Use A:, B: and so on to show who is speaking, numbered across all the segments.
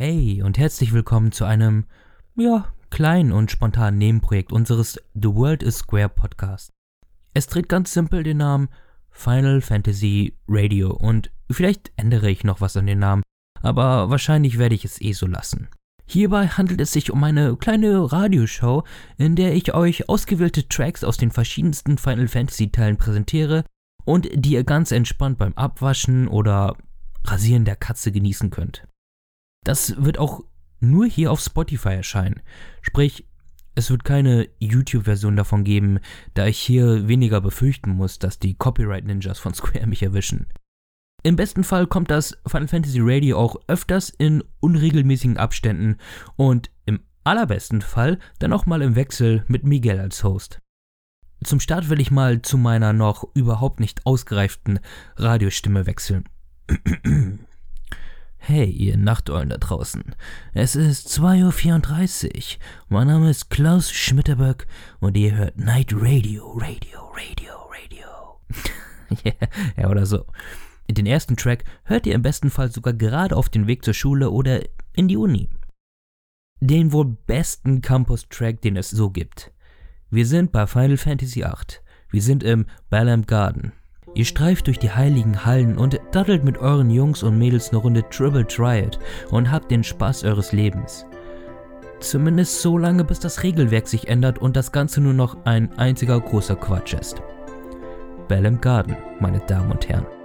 A: Hey und herzlich willkommen zu einem, ja, kleinen und spontanen Nebenprojekt unseres The World is Square Podcast. Es trägt ganz simpel den Namen Final Fantasy Radio und vielleicht ändere ich noch was an den Namen, aber wahrscheinlich werde ich es eh so lassen. Hierbei handelt es sich um eine kleine Radioshow, in der ich euch ausgewählte Tracks aus den verschiedensten Final Fantasy Teilen präsentiere und die ihr ganz entspannt beim Abwaschen oder Rasieren der Katze genießen könnt. Das wird auch nur hier auf Spotify erscheinen. Sprich, es wird keine YouTube-Version davon geben, da ich hier weniger befürchten muss, dass die Copyright-Ninjas von Square mich erwischen. Im besten Fall kommt das Final Fantasy Radio auch öfters in unregelmäßigen Abständen und im allerbesten Fall dann auch mal im Wechsel mit Miguel als Host. Zum Start will ich mal zu meiner noch überhaupt nicht ausgereiften Radiostimme wechseln. Hey, ihr Nachteulen da draußen. Es ist 2.34 Uhr. Mein Name ist Klaus Schmitterböck und ihr hört Night Radio, Radio, Radio, Radio. ja, oder so. Den ersten Track hört ihr im besten Fall sogar gerade auf den Weg zur Schule oder in die Uni. Den wohl besten Campus-Track, den es so gibt. Wir sind bei Final Fantasy VIII. Wir sind im Balam Garden. Ihr streift durch die heiligen Hallen und daddelt mit euren Jungs und Mädels eine Runde Triple Triad und habt den Spaß eures Lebens. Zumindest so lange, bis das Regelwerk sich ändert und das Ganze nur noch ein einziger großer Quatsch ist. Bell Garden, meine Damen und Herren.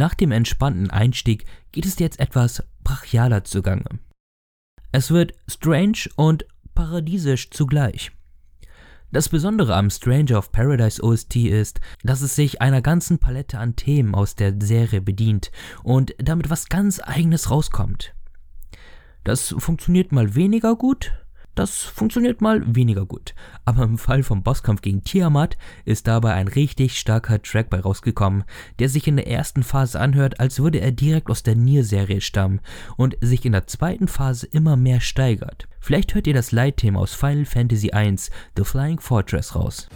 A: Nach dem entspannten Einstieg geht es jetzt etwas brachialer zugange. Es wird strange und paradiesisch zugleich. Das Besondere am Stranger of Paradise OST ist, dass es sich einer ganzen Palette an Themen aus der Serie bedient und damit was ganz eigenes rauskommt. Das funktioniert mal weniger gut, das funktioniert mal weniger gut. Aber im Fall vom Bosskampf gegen Tiamat ist dabei ein richtig starker Track bei rausgekommen, der sich in der ersten Phase anhört, als würde er direkt aus der Nier-Serie stammen und sich in der zweiten Phase immer mehr steigert. Vielleicht hört ihr das Leitthema aus Final Fantasy I, The Flying Fortress raus.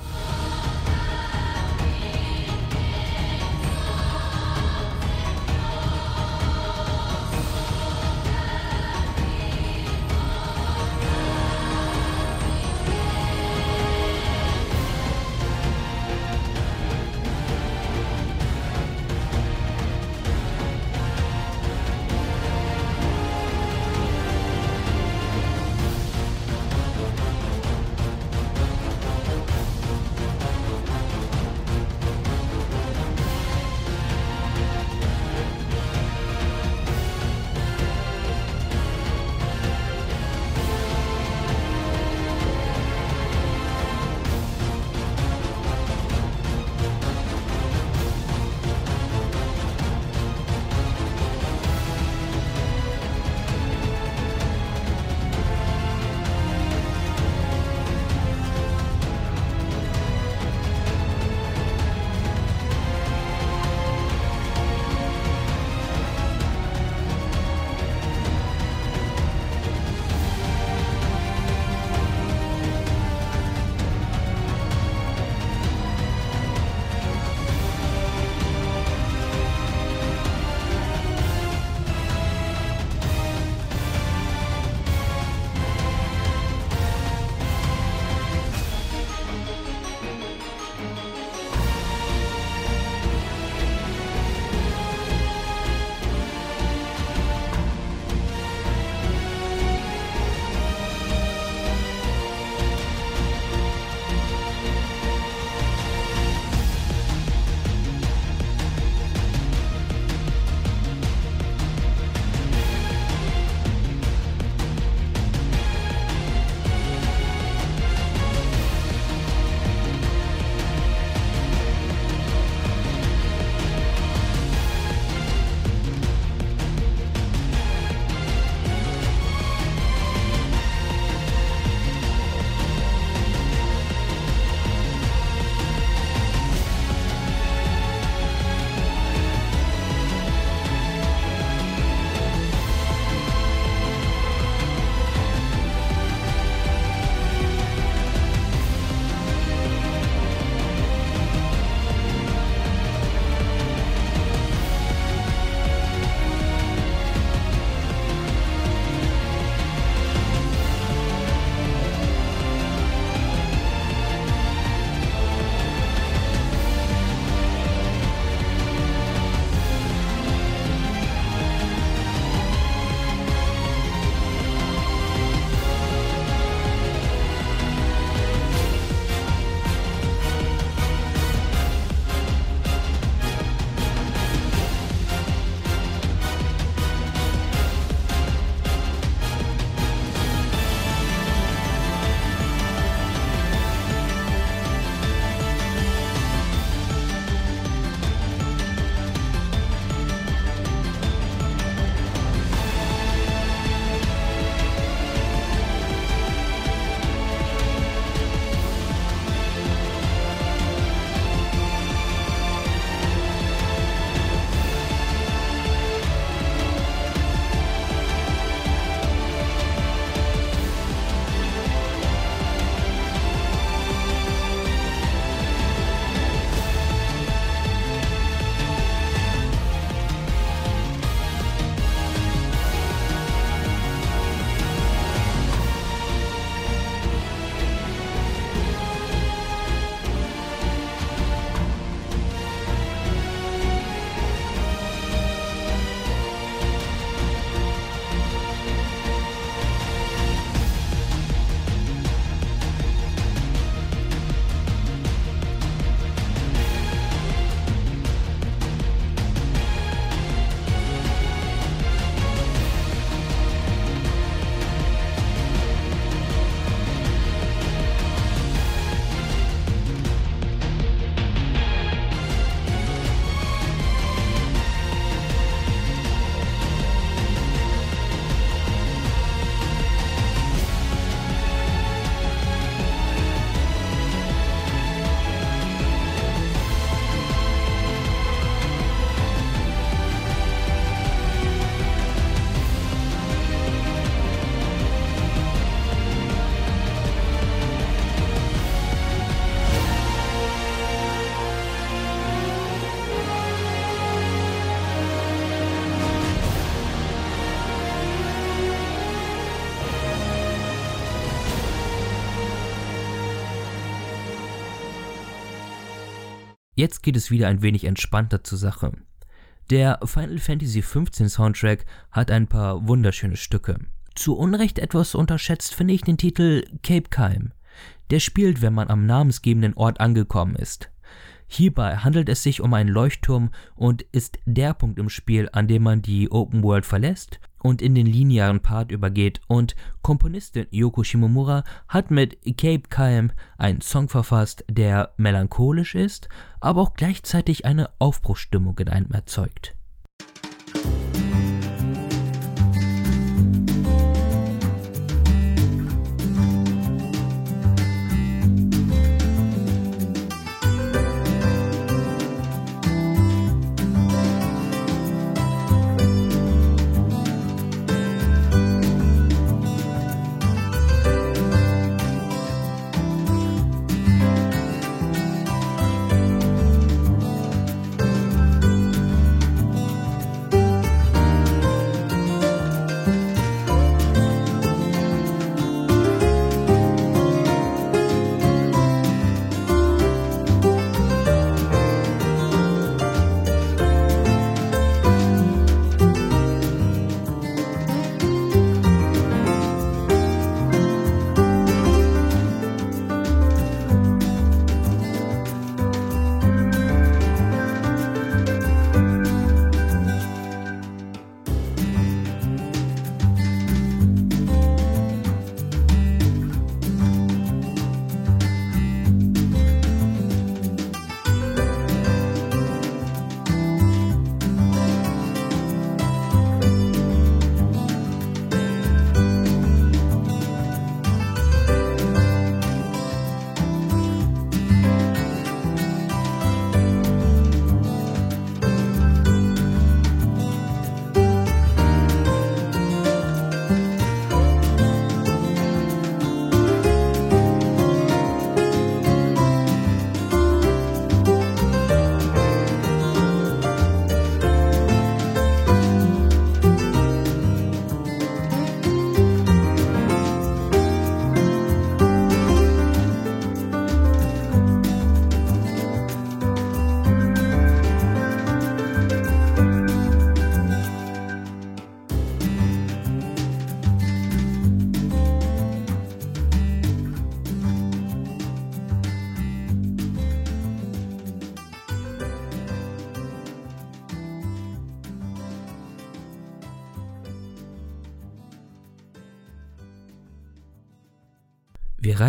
A: Jetzt geht es wieder ein wenig entspannter zur Sache. Der Final Fantasy XV Soundtrack hat ein paar wunderschöne Stücke. Zu Unrecht etwas unterschätzt finde ich den Titel Cape Calm. Der spielt, wenn man am namensgebenden Ort angekommen ist. Hierbei handelt es sich um einen Leuchtturm und ist der Punkt im Spiel, an dem man die Open World verlässt und in den linearen Part übergeht und Komponistin Yoko Shimomura hat mit Cape Calm einen Song verfasst, der melancholisch ist, aber auch gleichzeitig eine Aufbruchsstimmung in einem erzeugt.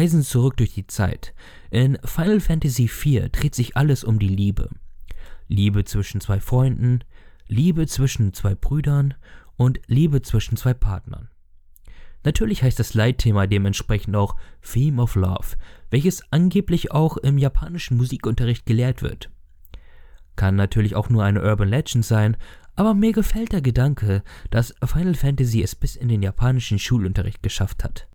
A: Reisen zurück durch die Zeit. In Final Fantasy IV dreht sich alles um die Liebe. Liebe zwischen zwei Freunden, Liebe zwischen zwei Brüdern und Liebe zwischen zwei Partnern. Natürlich heißt das Leitthema dementsprechend auch Theme of Love, welches angeblich auch im japanischen Musikunterricht gelehrt wird. Kann natürlich auch nur eine Urban Legend sein, aber mir gefällt der Gedanke, dass Final Fantasy es bis in den japanischen Schulunterricht geschafft hat.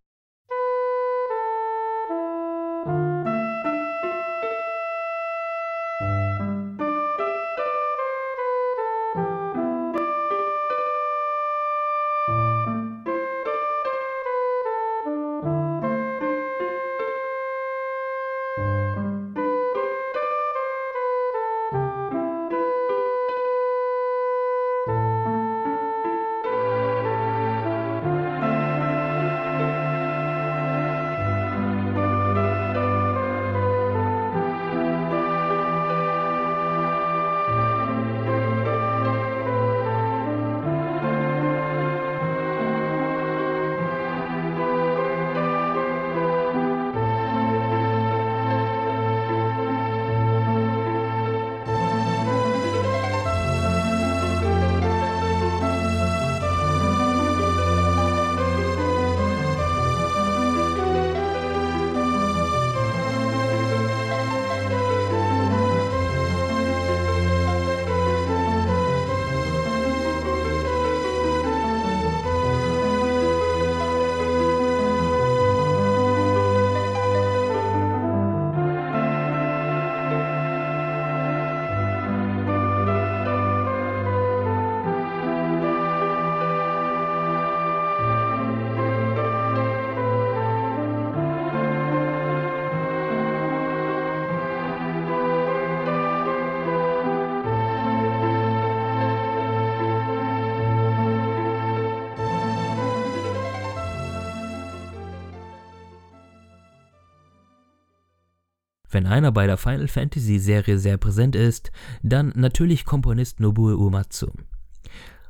A: Wenn einer bei der Final Fantasy Serie sehr präsent ist, dann natürlich Komponist Nobuo Uematsu.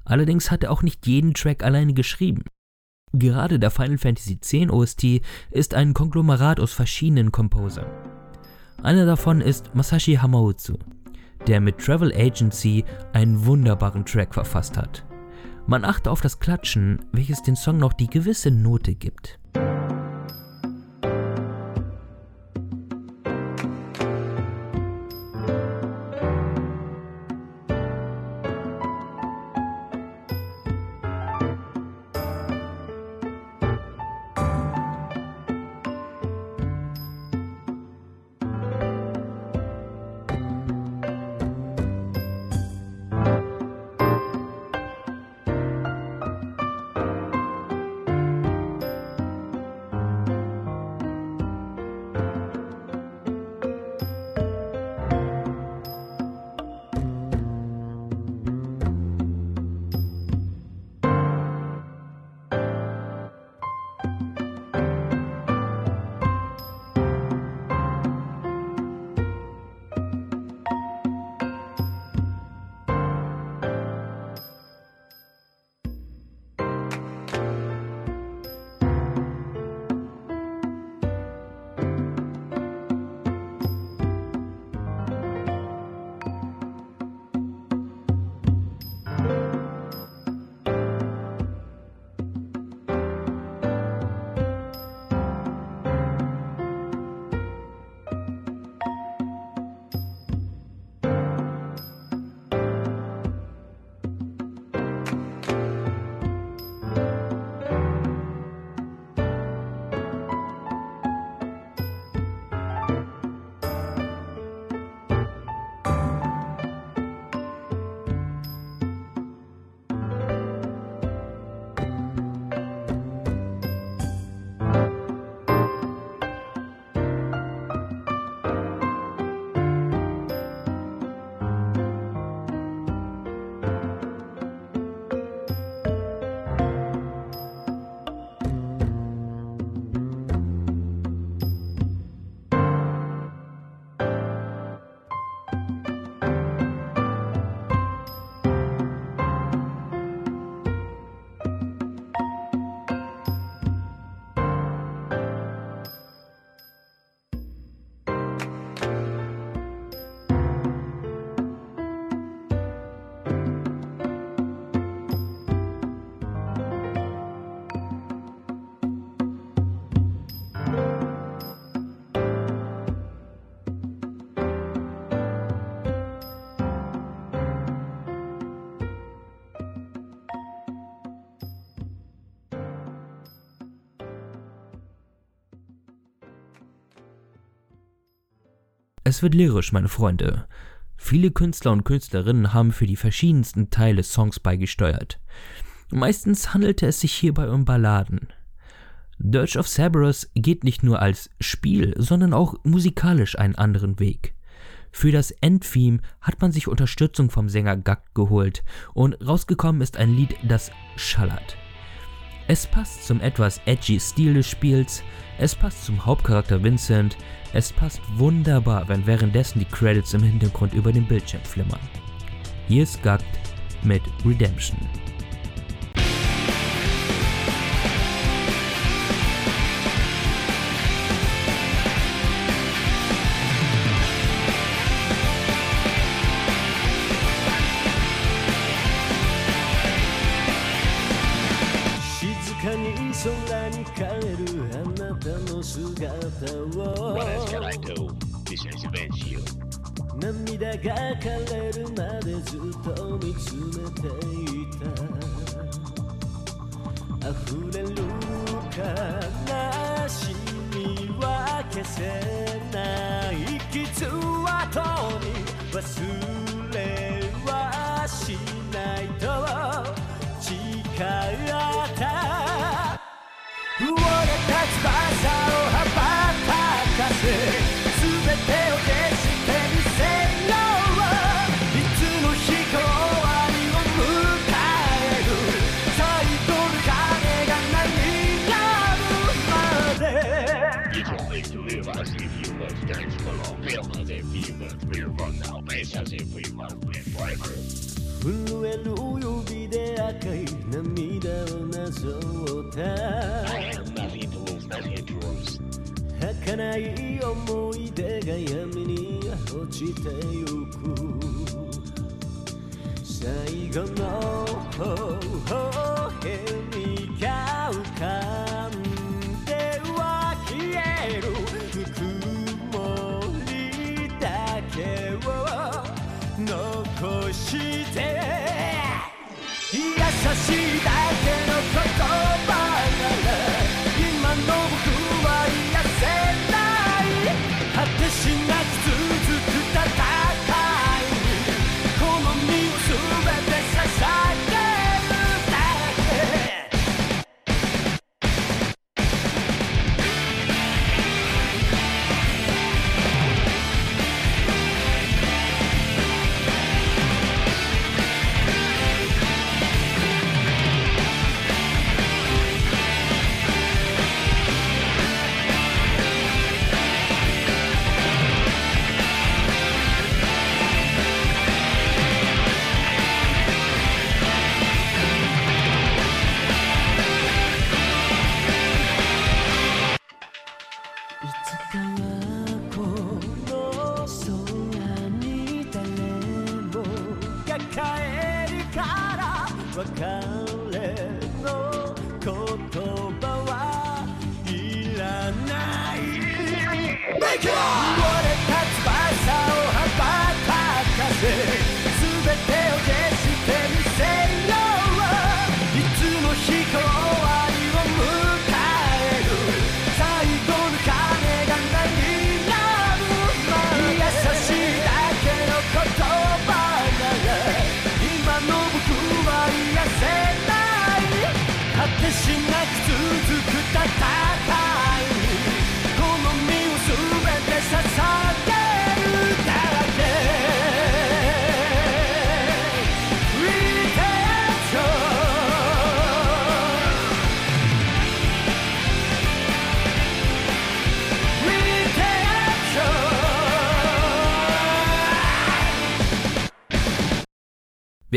A: Allerdings hat er auch nicht jeden Track alleine geschrieben. Gerade der Final Fantasy X OST ist ein Konglomerat aus verschiedenen Composern. Einer davon ist Masashi Hamauzu, der mit Travel Agency einen wunderbaren Track verfasst hat. Man achte auf das Klatschen, welches den Song noch die gewisse Note gibt. Es wird lyrisch, meine Freunde. Viele Künstler und Künstlerinnen haben für die verschiedensten Teile Songs beigesteuert. Meistens handelte es sich hierbei um Balladen. Dirge of Cerberus geht nicht nur als Spiel, sondern auch musikalisch einen anderen Weg. Für das Endtheme hat man sich Unterstützung vom Sänger Gag geholt und rausgekommen ist ein Lied, das schallert. Es passt zum etwas edgy Stil des Spiels, es passt zum Hauptcharakter Vincent, es passt wunderbar, wenn währenddessen die Credits im Hintergrund über den Bildschirm flimmern. Hier ist Gagt mit Redemption.
B: 姿を
C: What else can I do? This is Vencio.
B: 涙が枯れるまでずっと見つめていた溢れる悲しみは消せない傷跡に忘れはしないと誓った折れた翼を羽ば震える指で赤い涙をなぞった。儚い思い出が闇に落ちてゆく。最後の方へにか浮かんでは消える。残して。優しいだけの言葉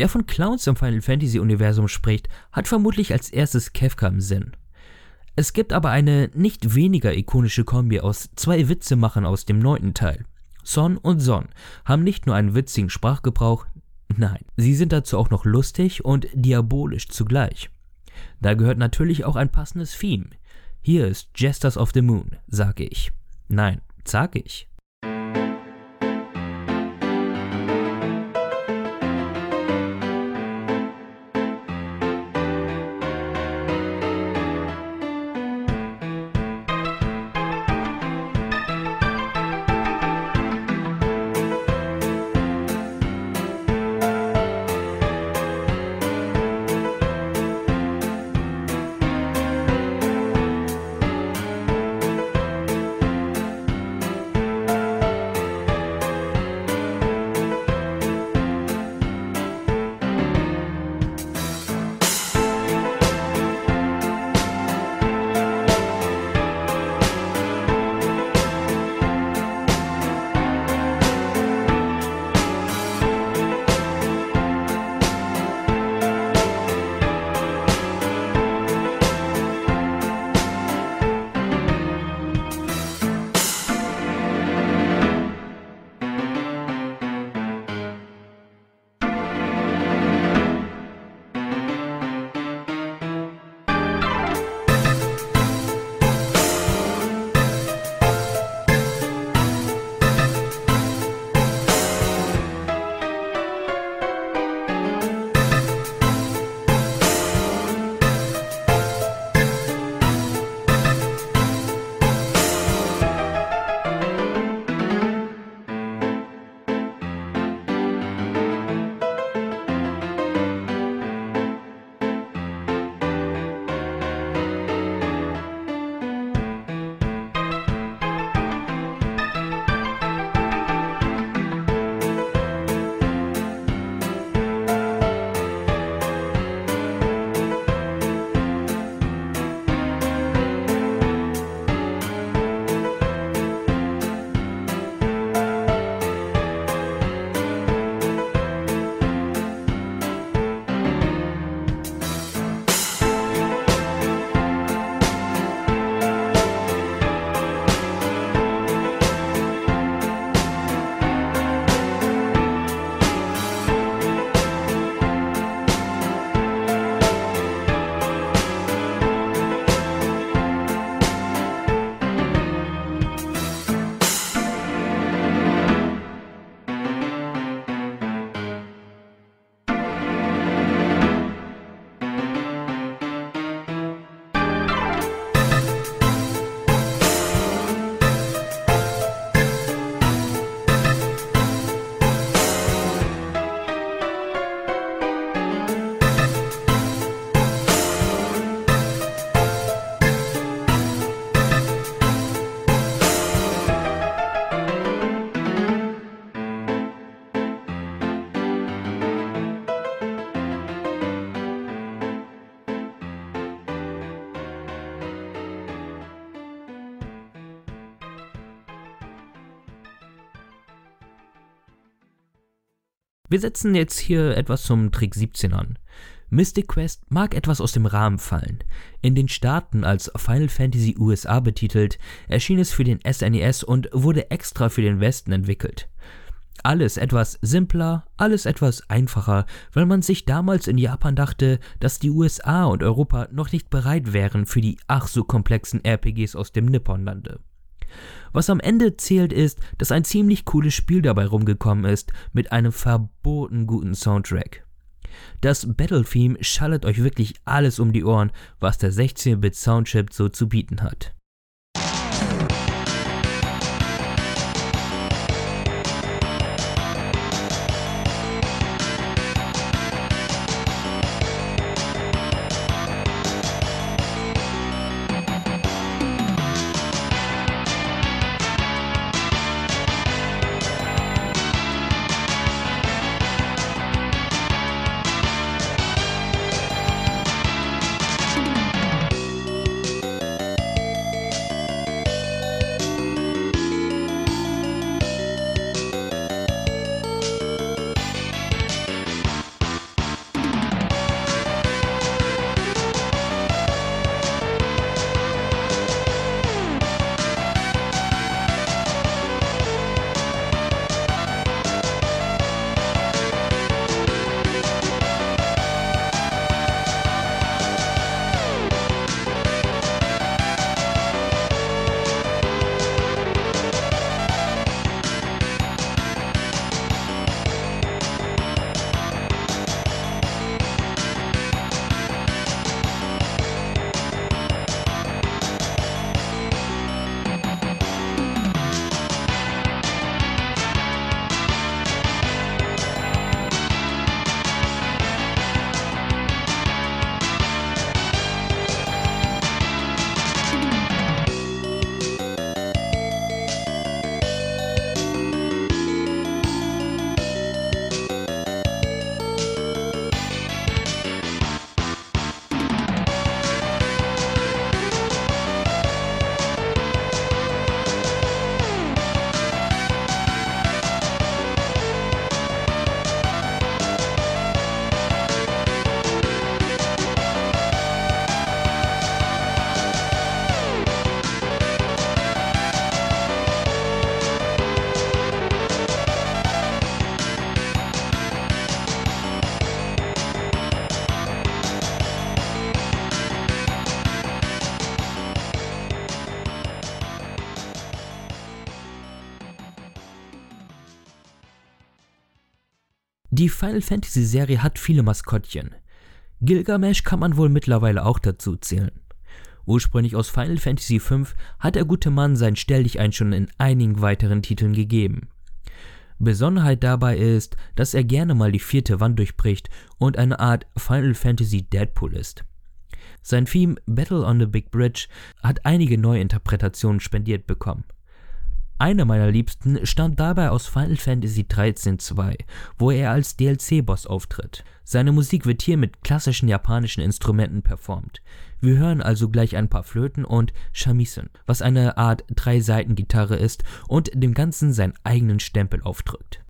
A: Wer von Clowns im Final Fantasy Universum spricht, hat vermutlich als erstes Kefka im Sinn. Es gibt aber eine nicht weniger ikonische Kombi aus zwei Witzemachern aus dem neunten Teil. Son und Son haben nicht nur einen witzigen Sprachgebrauch, nein, sie sind dazu auch noch lustig und diabolisch zugleich. Da gehört natürlich auch ein passendes Theme. Hier ist Jesters of the Moon, sage ich. Nein, sag ich.「Wir setzen jetzt hier etwas zum Trick 17 an. Mystic Quest mag etwas aus dem Rahmen fallen. In den Staaten als Final Fantasy USA betitelt, erschien es für den SNES und wurde extra für den Westen entwickelt. Alles etwas simpler, alles etwas einfacher, weil man sich damals in Japan dachte, dass die USA und Europa noch nicht bereit wären für die ach so komplexen RPGs aus dem Nipponlande. Was am Ende zählt ist, dass ein ziemlich cooles Spiel dabei rumgekommen ist, mit einem verboten guten Soundtrack. Das Battle-Theme schallert euch wirklich alles um die Ohren, was der 16-Bit Soundchip so zu bieten hat. Die Final Fantasy Serie hat viele Maskottchen. Gilgamesh kann man wohl mittlerweile auch dazu zählen. Ursprünglich aus Final Fantasy V hat der gute Mann sein Stelldichein schon in einigen weiteren Titeln gegeben. Besonderheit dabei ist, dass er gerne mal die vierte Wand durchbricht und eine Art Final Fantasy Deadpool ist. Sein Theme Battle on the Big Bridge hat einige Neuinterpretationen spendiert bekommen. Eine meiner Liebsten stammt dabei aus Final Fantasy XIII 2, wo er als DLC-Boss auftritt. Seine Musik wird hier mit klassischen japanischen Instrumenten performt. Wir hören also gleich ein paar Flöten und Shamisen, was eine Art Drei-Seiten-Gitarre ist und dem Ganzen seinen eigenen Stempel aufdrückt.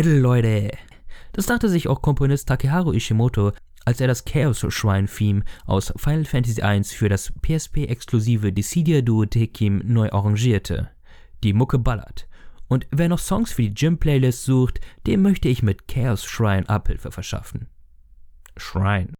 A: Metal, Leute! Das dachte sich auch Komponist Takeharu Ishimoto, als er das Chaos Shrine Theme aus Final Fantasy I für das PSP-exklusive Dissidia Duo Tekim neu arrangierte. Die Mucke ballert. Und wer noch Songs für die Gym-Playlist sucht, dem möchte ich mit Chaos Shrine Abhilfe verschaffen. Shrine.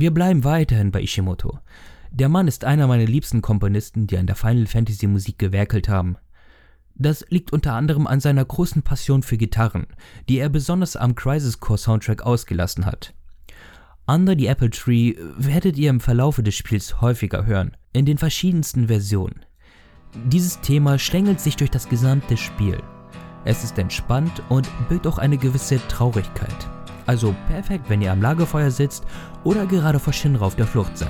A: Wir bleiben weiterhin bei Ishimoto. Der Mann ist einer meiner liebsten Komponisten, die an der Final Fantasy Musik gewerkelt haben. Das liegt unter anderem an seiner großen Passion für Gitarren, die er besonders am Crisis Core Soundtrack ausgelassen hat. Under the Apple Tree werdet ihr im Verlaufe des Spiels häufiger hören, in den verschiedensten Versionen. Dieses Thema schlängelt sich durch das gesamte Spiel. Es ist entspannt und birgt auch eine gewisse Traurigkeit. Also perfekt, wenn ihr am Lagerfeuer sitzt oder gerade vor Shinra auf der Flucht seid.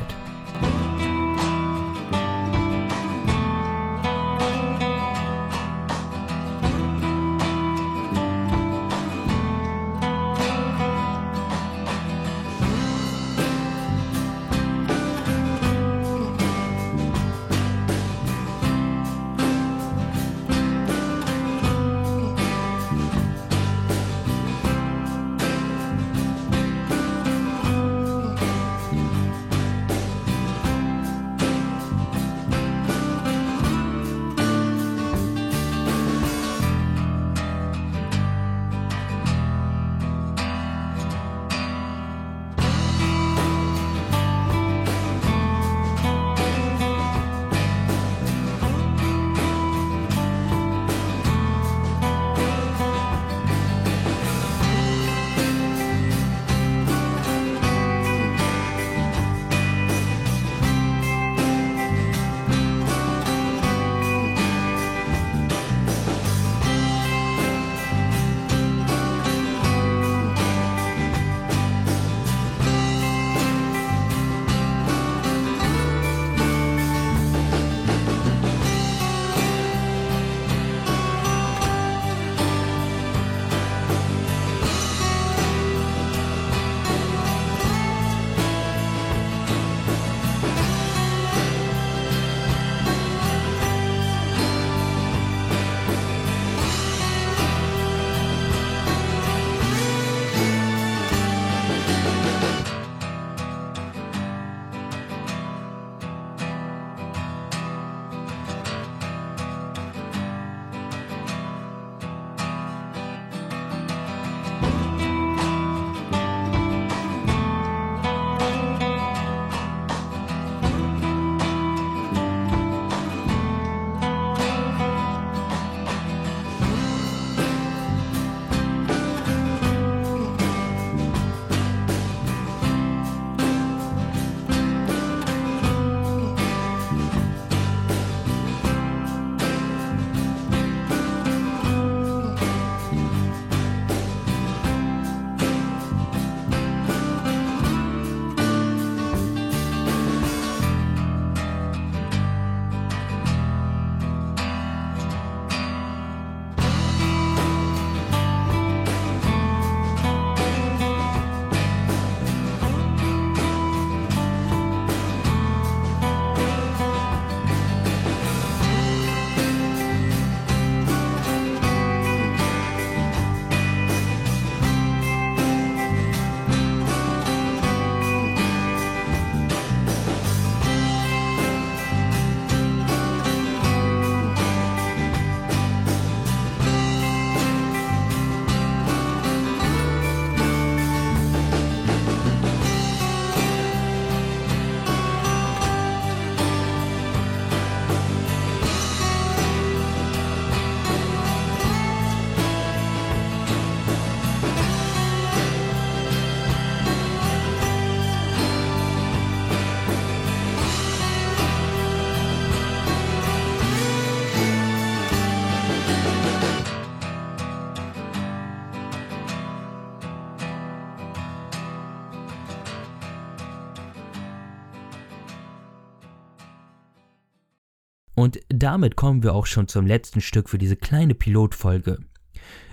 A: Damit kommen wir auch schon zum letzten Stück für diese kleine Pilotfolge.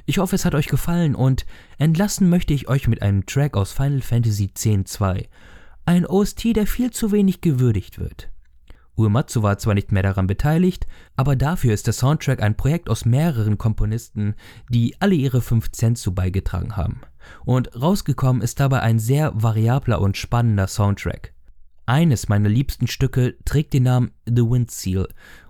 A: Ich hoffe, es hat euch gefallen und entlassen möchte ich euch mit einem Track aus Final Fantasy X-2. Ein OST, der viel zu wenig gewürdigt wird. Uematsu war zwar nicht mehr daran beteiligt, aber dafür ist der Soundtrack ein Projekt aus mehreren Komponisten, die alle ihre 5 Cent zu beigetragen haben. Und rausgekommen ist dabei ein sehr variabler und spannender Soundtrack. Eines meiner liebsten Stücke trägt den Namen The Wind Seal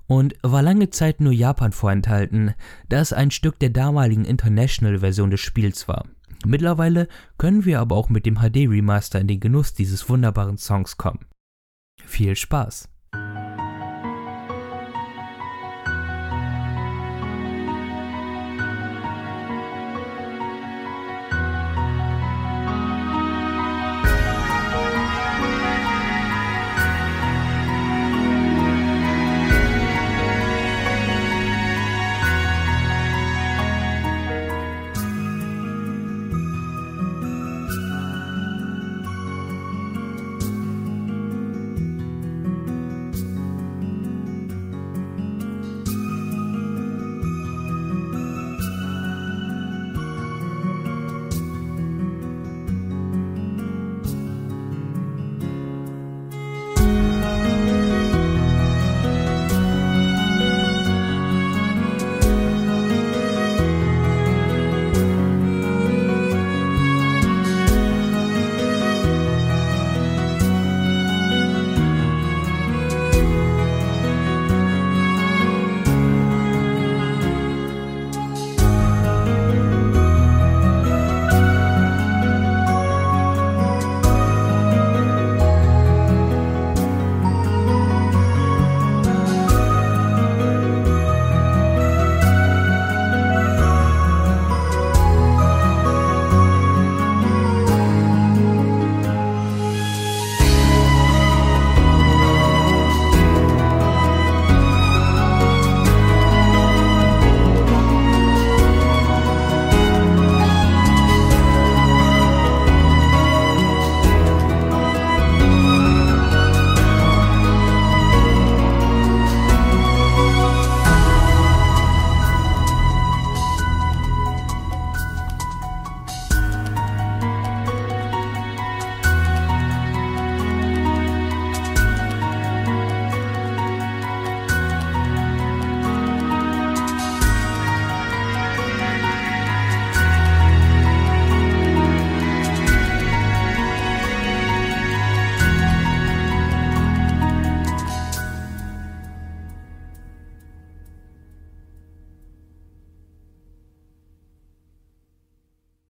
A: und war lange Zeit nur Japan vorenthalten, da es ein Stück der damaligen International-Version des Spiels war. Mittlerweile können wir aber auch mit dem HD-Remaster in den Genuss dieses wunderbaren Songs kommen. Viel Spaß!